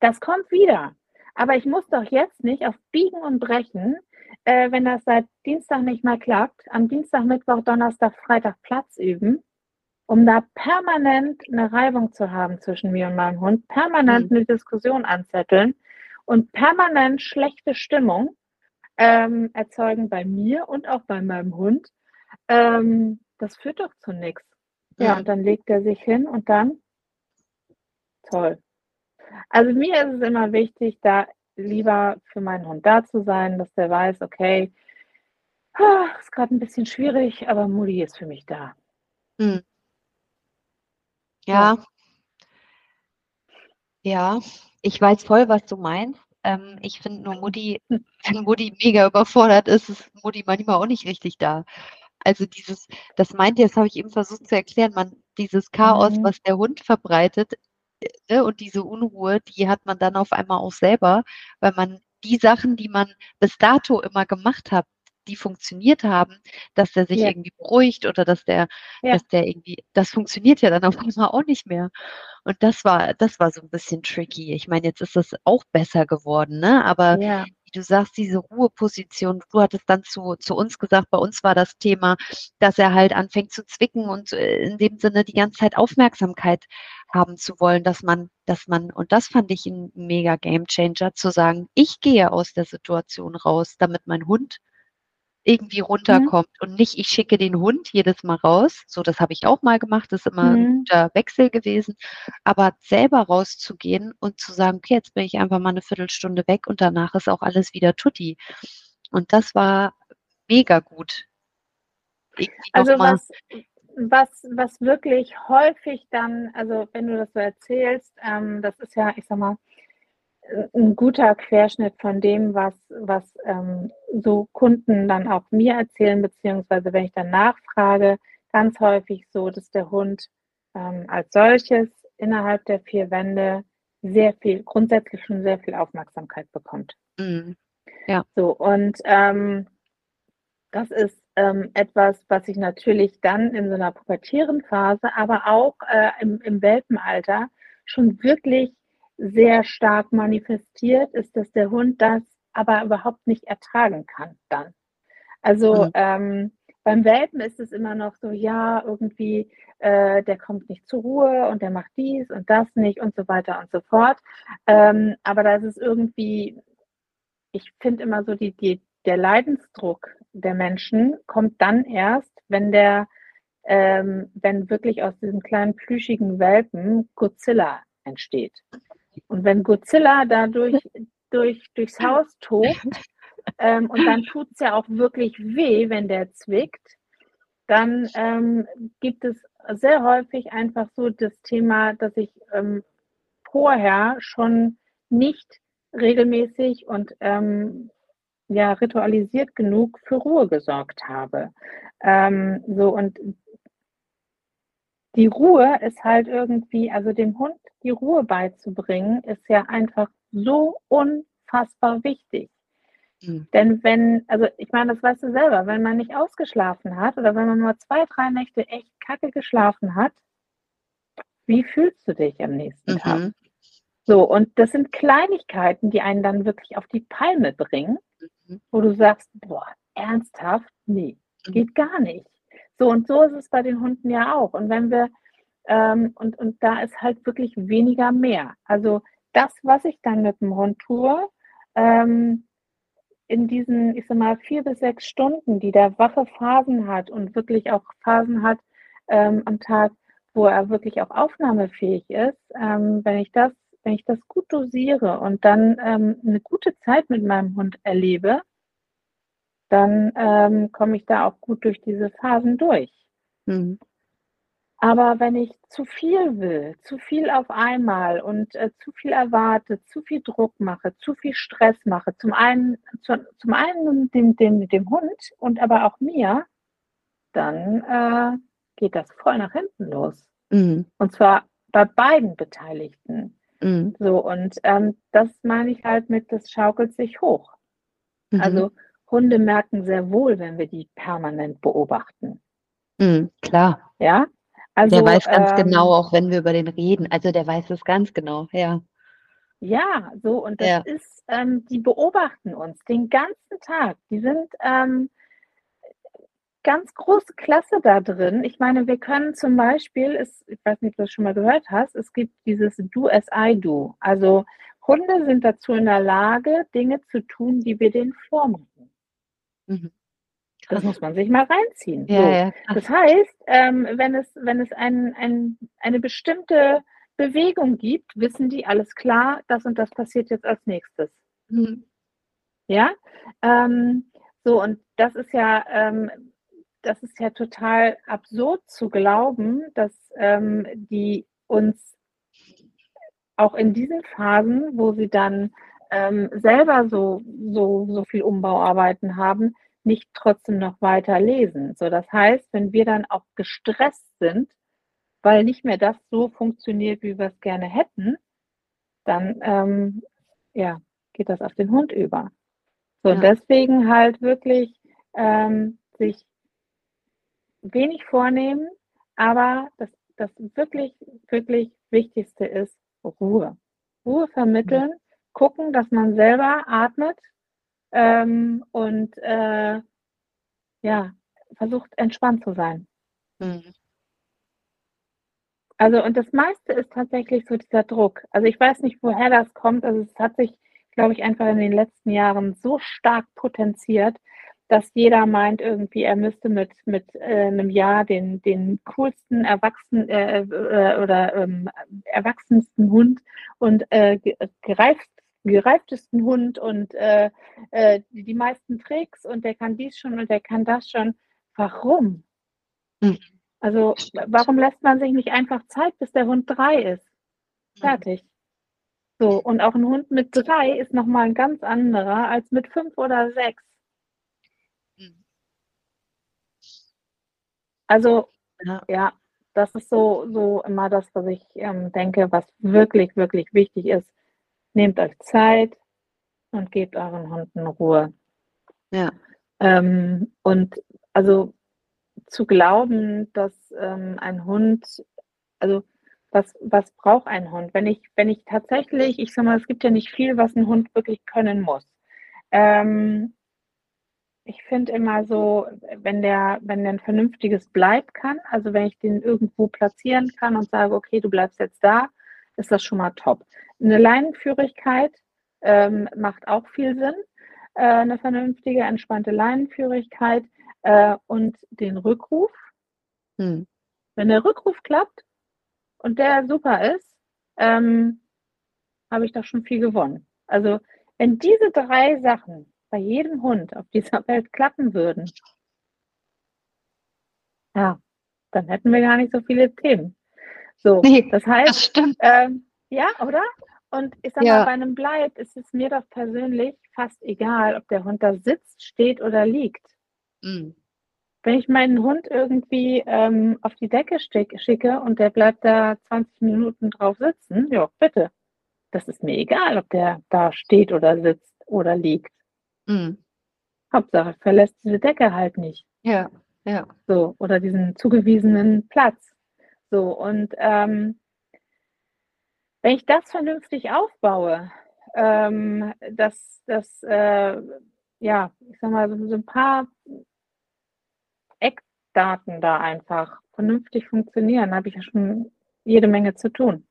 Das kommt wieder. Aber ich muss doch jetzt nicht auf Biegen und Brechen äh, wenn das seit Dienstag nicht mehr klappt, am Dienstag, Mittwoch, Donnerstag, Freitag Platz üben, um da permanent eine Reibung zu haben zwischen mir und meinem Hund, permanent mhm. eine Diskussion anzetteln und permanent schlechte Stimmung ähm, erzeugen bei mir und auch bei meinem Hund, ähm, das führt doch zu nichts. Ja, mhm. und dann legt er sich hin und dann toll. Also mir ist es immer wichtig, da lieber für meinen Hund da zu sein, dass der weiß, okay, ah, ist gerade ein bisschen schwierig, aber Mutti ist für mich da. Mhm. Ja. Ja, ich weiß voll, was du meinst. Ähm, ich finde nur Mutti, wenn Mutti mega überfordert ist, ist Mutti manchmal auch nicht richtig da. Also dieses, das meint ihr, das habe ich eben versucht zu erklären, man, dieses Chaos, mhm. was der Hund verbreitet, ne, und diese Unruhe, die hat man dann auf einmal auch selber, weil man die Sachen, die man bis dato immer gemacht hat, die funktioniert haben, dass der sich ja. irgendwie beruhigt oder dass der, ja. dass der irgendwie, das funktioniert ja dann auf einmal auch nicht mehr. Und das war, das war so ein bisschen tricky. Ich meine, jetzt ist das auch besser geworden, ne? Aber ja. wie du sagst, diese Ruheposition, du hattest dann zu, zu uns gesagt, bei uns war das Thema, dass er halt anfängt zu zwicken und äh, in dem Sinne die ganze Zeit Aufmerksamkeit haben zu wollen, dass man, dass man, und das fand ich ein mega Game Changer, zu sagen, ich gehe aus der Situation raus, damit mein Hund irgendwie mhm. runterkommt mhm. und nicht, ich schicke den Hund jedes Mal raus. So, das habe ich auch mal gemacht, das ist immer mhm. ein guter Wechsel gewesen. Aber selber rauszugehen und zu sagen, okay, jetzt bin ich einfach mal eine Viertelstunde weg und danach ist auch alles wieder tutti. Und das war mega gut. also was, was, was wirklich häufig dann, also wenn du das so erzählst, ähm, das ist ja, ich sag mal, ein guter Querschnitt von dem, was, was ähm, so Kunden dann auch mir erzählen, beziehungsweise wenn ich dann nachfrage, ganz häufig so, dass der Hund ähm, als solches innerhalb der vier Wände sehr viel, grundsätzlich schon sehr viel Aufmerksamkeit bekommt. Mhm. Ja. So, und ähm, das ist ähm, etwas, was sich natürlich dann in so einer pubertären Phase, aber auch äh, im, im Welpenalter schon wirklich sehr stark manifestiert, ist, dass der Hund das aber überhaupt nicht ertragen kann dann. Also mhm. ähm, beim Welpen ist es immer noch so, ja, irgendwie, äh, der kommt nicht zur Ruhe und der macht dies und das nicht und so weiter und so fort. Ähm, aber da ist es irgendwie, ich finde immer so, die, die, der Leidensdruck der Menschen kommt dann erst, wenn der, ähm, wenn wirklich aus diesem kleinen plüschigen Welpen Godzilla entsteht. Und wenn Godzilla da durch, durch, durchs Haus tobt, ähm, und dann tut es ja auch wirklich weh, wenn der zwickt, dann ähm, gibt es sehr häufig einfach so das Thema, dass ich ähm, vorher schon nicht regelmäßig und ähm, ja ritualisiert genug für Ruhe gesorgt habe. Ähm, so und die Ruhe ist halt irgendwie, also dem Hund die Ruhe beizubringen, ist ja einfach so unfassbar wichtig. Mhm. Denn wenn, also ich meine, das weißt du selber, wenn man nicht ausgeschlafen hat oder wenn man nur zwei, drei Nächte echt kacke geschlafen hat, wie fühlst du dich am nächsten mhm. Tag? So, und das sind Kleinigkeiten, die einen dann wirklich auf die Palme bringen, mhm. wo du sagst, boah, ernsthaft? Nee, mhm. geht gar nicht. So, und so ist es bei den Hunden ja auch. Und wenn wir ähm, und, und da ist halt wirklich weniger mehr. Also das, was ich dann mit dem Hund tue, ähm, in diesen, ich sag mal, vier bis sechs Stunden, die der wache Phasen hat und wirklich auch Phasen hat ähm, am Tag, wo er wirklich auch aufnahmefähig ist, ähm, wenn ich das, wenn ich das gut dosiere und dann ähm, eine gute Zeit mit meinem Hund erlebe, dann ähm, komme ich da auch gut durch diese Phasen durch. Mhm. Aber wenn ich zu viel will, zu viel auf einmal und äh, zu viel erwarte, zu viel Druck mache, zu viel Stress mache, zum einen, zu, zum einen dem, dem, dem Hund und aber auch mir, dann äh, geht das voll nach hinten los. Mhm. Und zwar bei beiden Beteiligten. Mhm. So, und ähm, das meine ich halt mit, das schaukelt sich hoch. Mhm. Also Hunde merken sehr wohl, wenn wir die permanent beobachten. Mhm, klar. Ja, also, der weiß ganz genau, ähm, genau, auch wenn wir über den reden. Also der weiß es ganz genau, ja. Ja, so, und das Ja. ist, ähm, die beobachten uns den ganzen Tag. Die sind ähm, ganz große Klasse da drin. Ich meine, wir können zum Beispiel, es, ich weiß nicht, ob du das schon mal gehört hast, es gibt dieses Do as I do. Also Hunde sind dazu in der Lage, Dinge zu tun, die wir denen vormachen. Mhm. Das muss man sich mal reinziehen. Ja, so. ja. Das heißt, ähm, wenn es, wenn es ein, ein, eine bestimmte Bewegung gibt, wissen die, alles klar, das und das passiert jetzt als nächstes. Mhm. Ja, ähm, so und das ist ja, ähm, das ist ja total absurd zu glauben, dass ähm, die uns auch in diesen Phasen, wo sie dann ähm, selber so, so, so viel Umbauarbeiten haben, nicht trotzdem noch weiter lesen. So, das heißt, wenn wir dann auch gestresst sind, weil nicht mehr das so funktioniert, wie wir es gerne hätten, dann ähm, ja, geht das auf den Hund über. So, und Ja. deswegen halt wirklich ähm, sich wenig vornehmen, aber das, das wirklich, wirklich Wichtigste ist Ruhe. Ruhe vermitteln, gucken, dass man selber atmet ähm, und äh, ja, versucht entspannt zu sein. Mhm. Also, und das meiste ist tatsächlich so dieser Druck. Also, ich weiß nicht, woher das kommt. Also, es hat sich, glaube ich, einfach in den letzten Jahren so stark potenziert, dass jeder meint irgendwie, er müsste mit, mit äh, einem Jahr den, den coolsten Erwachsenen äh, äh, oder ähm, erwachsensten Hund und äh, ge- gereift, gereiftesten Hund und äh, äh, die, meisten Tricks und der kann dies schon und der kann das schon. Warum? Mhm. Also, warum lässt man sich nicht einfach Zeit, bis der Hund drei ist? Fertig. So, und auch ein Hund mit drei ist nochmal ein ganz anderer als mit fünf oder sechs. Mhm. Also, Ja. ja, das ist so, so immer das, was ich ähm, denke, was wirklich, wirklich wichtig ist. Nehmt euch Zeit und gebt euren Hunden Ruhe. Ja. Ähm, und also zu glauben, dass ähm, ein Hund, also was, was braucht ein Hund? Wenn ich, wenn ich tatsächlich, ich sag mal, es gibt ja nicht viel, was ein Hund wirklich können muss. Ähm, ich finde immer so, wenn der, wenn der ein vernünftiges Bleib kann, also wenn ich den irgendwo platzieren kann und sage, okay, du bleibst jetzt da, ist das schon mal top. Eine Leinenführigkeit ähm, macht auch viel Sinn. Äh, eine vernünftige, entspannte Leinenführigkeit äh, und den Rückruf. Mhm. Wenn der Rückruf klappt und der super ist, ähm, habe ich doch schon viel gewonnen. Also wenn diese drei Sachen bei jedem Hund auf dieser Welt klappen würden, ja, dann hätten wir gar nicht so viele Themen. So, Nee, das heißt, Das ähm, ja, oder? Und ich sag Ja. mal, bei einem Bleib ist es mir doch persönlich fast egal, ob der Hund da sitzt, steht oder liegt. Mhm. Wenn ich meinen Hund irgendwie ähm, auf die Decke schicke und der bleibt da 20 Minuten drauf sitzen, ja, bitte. Das ist mir egal, ob der da steht oder sitzt oder liegt. Mhm. Hauptsache, verlässt diese Decke halt nicht. Ja, ja. So, oder diesen zugewiesenen Platz. So, und ähm, wenn ich das vernünftig aufbaue, ähm, dass das, äh, ja, ich sag mal, so, so ein paar Eckdaten da einfach vernünftig funktionieren, habe ich ja schon jede Menge zu tun.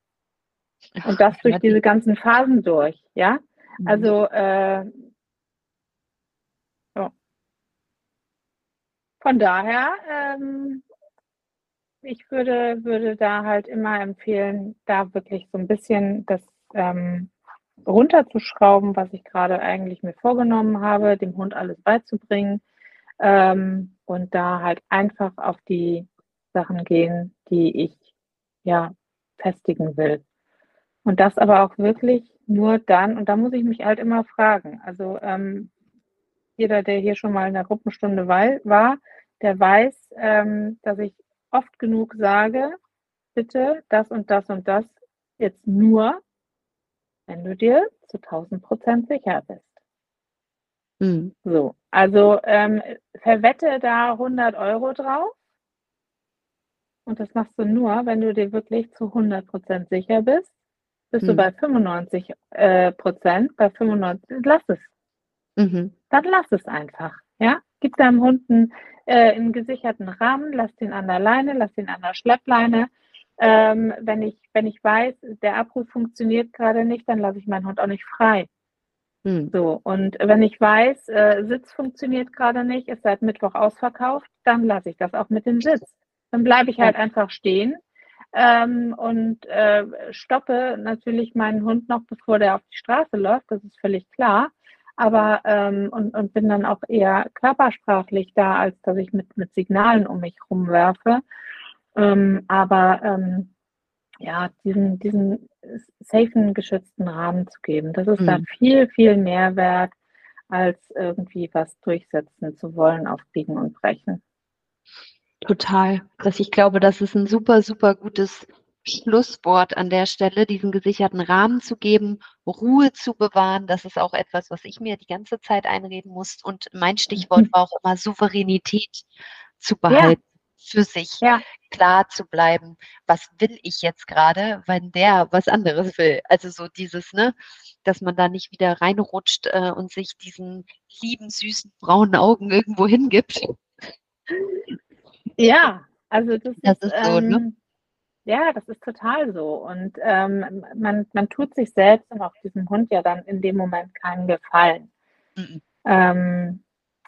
Und das durch diese ganzen Phasen durch, ja. Mhm. Also, äh, ja. Von daher, ähm, ich würde, würde da halt immer empfehlen, da wirklich so ein bisschen das ähm, runterzuschrauben, was ich gerade eigentlich mir vorgenommen habe, dem Hund alles beizubringen ähm, und da halt einfach auf die Sachen gehen, die ich ja festigen will. Und das aber auch wirklich nur dann, und da muss ich mich halt immer fragen. Also ähm, jeder, der hier schon mal in der Gruppenstunde war, der weiß, ähm, dass ich oft genug sage, bitte das und das und das jetzt nur, wenn du dir zu 1000 Prozent sicher bist. Mhm. So, also ähm, verwette da 100 Euro drauf. Und das machst du nur, wenn du dir wirklich zu 100 Prozent sicher bist, bist hm. du bei 95 äh, Prozent, bei 95, lass es. Mhm. Dann lass es einfach. Ja, gib deinem Hund einen, äh, einen gesicherten Rahmen, lass den an der Leine, lass den an der Schleppleine. Ähm, wenn, ich, wenn ich weiß, der Abruf funktioniert gerade nicht, dann lasse ich meinen Hund auch nicht frei. Hm. So, und wenn ich weiß, äh, Sitz funktioniert gerade nicht, ist seit Mittwoch ausverkauft, dann lasse ich das auch mit dem Sitz. Dann bleibe ich halt ja. einfach stehen ähm, und äh, stoppe natürlich meinen Hund noch, bevor der auf die Straße läuft, das ist völlig klar. Aber ähm, und, und bin dann auch eher körpersprachlich da, als dass ich mit, mit Signalen um mich rumwerfe. Ähm, aber ähm, ja, diesen, diesen safen, geschützten Rahmen zu geben, das ist mhm. da viel, viel mehr wert, als irgendwie was durchsetzen zu wollen auf Biegen und Brechen. Total. Das, ich glaube, das ist ein super, super gutes Schlusswort an der Stelle, diesen gesicherten Rahmen zu geben, Ruhe zu bewahren. Das ist auch etwas, was ich mir die ganze Zeit einreden muss. Und mein Stichwort mhm. war auch immer Souveränität zu behalten. Ja für sich ja. klar zu bleiben, was will ich jetzt gerade, wenn der was anderes will. Also so dieses, ne, dass man da nicht wieder reinrutscht äh, und sich diesen lieben, süßen, braunen Augen irgendwo hingibt. Ja, also das, das ist, ist so, ne? ähm, ne? Ja, das ist total so. Und ähm, man, man tut sich selbst und auch diesem Hund ja dann in dem Moment keinen Gefallen. Mhm. Ähm,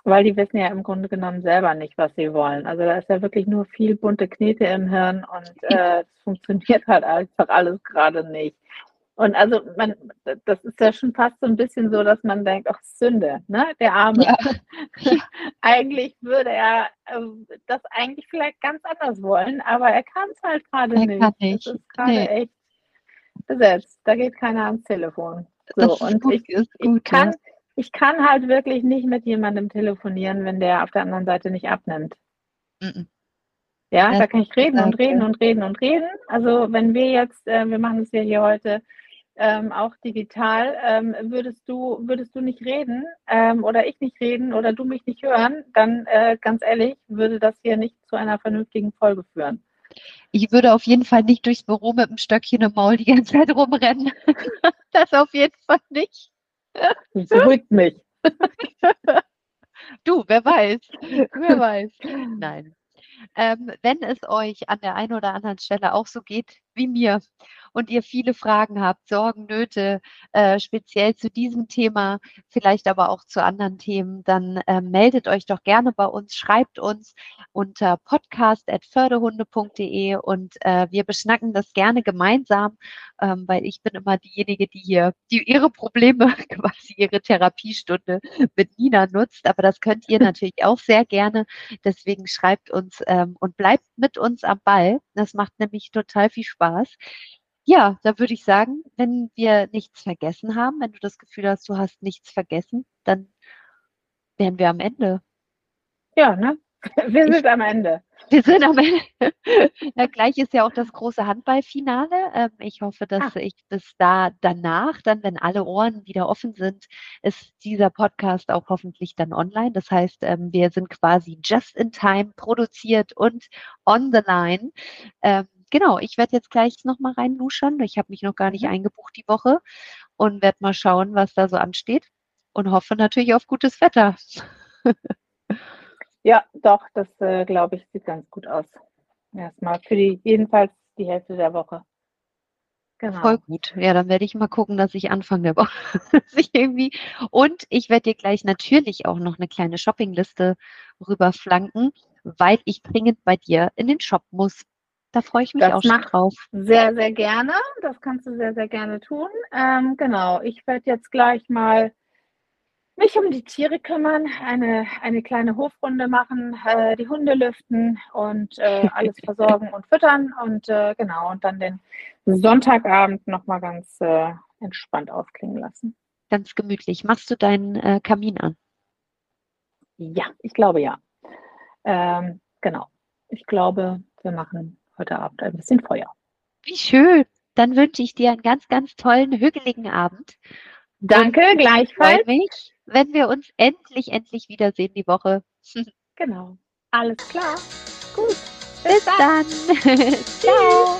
weil die wissen ja im Grunde genommen selber nicht, was sie wollen. Also da ist ja wirklich nur viel bunte Knete im Hirn und äh, es funktioniert halt einfach alles gerade nicht. Und also man, das ist ja schon fast so ein bisschen so, dass man denkt, ach Sünde, ne? Der Arme. Ja. eigentlich würde er äh, das eigentlich vielleicht ganz anders wollen, aber er kann es halt gerade nicht. nicht. Das ist gerade nee. echt besetzt. Da geht keiner ans Telefon. So, und gut, ich, ich kann, ich kann halt wirklich nicht mit jemandem telefonieren, wenn der auf der anderen Seite nicht abnimmt. Mhm. Ja, das da kann ich reden und reden und reden und reden. Also wenn wir jetzt, äh, wir machen es ja hier heute ähm, auch digital, ähm, würdest du, würdest du nicht reden ähm, oder ich nicht reden oder du mich nicht hören, dann äh, ganz ehrlich, würde das hier nicht zu einer vernünftigen Folge führen. Ich würde auf jeden Fall nicht durchs Büro mit einem Stöckchen im Maul die ganze Zeit rumrennen. das auf jeden Fall nicht. Das beruhigt mich. Du, wer weiß. Wer weiß. Nein. Ähm, wenn es euch an der einen oder anderen Stelle auch so geht wie mir und ihr viele Fragen habt, Sorgen, Nöte, äh, speziell zu diesem Thema, vielleicht aber auch zu anderen Themen, dann äh, meldet euch doch gerne bei uns, schreibt uns unter podcast.förderhunde.de und äh, wir beschnacken das gerne gemeinsam, ähm, weil ich bin immer diejenige, die hier, die ihre Probleme, quasi ihre Therapiestunde mit Nina nutzt, aber das könnt ihr natürlich auch sehr gerne. Deswegen schreibt uns ähm, und bleibt mit uns am Ball. Das macht nämlich total viel Spaß. Ja, da würde ich sagen, wenn wir nichts vergessen haben, wenn du das Gefühl hast, du hast nichts vergessen, dann wären wir am Ende. Ja, ne? Wir sind am Ende. Wir sind am Ende. ja, gleich ist ja auch das große Handballfinale. Ähm, ich hoffe, dass ah. ich bis da danach, dann, wenn alle Ohren wieder offen sind, ist dieser Podcast auch hoffentlich dann online. Das heißt, ähm, wir sind quasi just in time produziert und on the line. Ähm, genau, ich werde jetzt gleich nochmal reinluschern. Ich habe mich noch gar nicht mhm. eingebucht die Woche und werde mal schauen, was da so ansteht und hoffe natürlich auf gutes Wetter. ja, doch, das äh, glaube ich, sieht ganz gut aus. Erstmal für die, jedenfalls die Hälfte der Woche. Genau. Voll gut. Ja, dann werde ich mal gucken, dass ich Anfang der Woche irgendwie und ich werde dir gleich natürlich auch noch eine kleine Shoppingliste rüberflanken, weil ich dringend bei dir in den Shop muss. Da freue ich mich das auch schon drauf. Sehr, sehr gerne. Das kannst du sehr, sehr gerne tun. Ähm, genau, ich werde jetzt gleich mal mich um die Tiere kümmern, eine, eine kleine Hofrunde machen, äh, die Hunde lüften und äh, alles versorgen und füttern und äh, genau, und dann den Sonntagabend nochmal ganz äh, entspannt ausklingen lassen. Ganz gemütlich. Machst du deinen äh, Kamin an? Ja, ich glaube ja. Ähm, genau. Ich glaube, wir machen heute Abend ein bisschen Feuer. Wie schön. Dann wünsche ich dir einen ganz, ganz tollen, hügeligen Abend. Danke, Und gleichfalls. Ich mich, wenn wir uns endlich, endlich wiedersehen die Woche. Genau. Alles klar. Gut. Bis, Bis dann. dann. Ciao.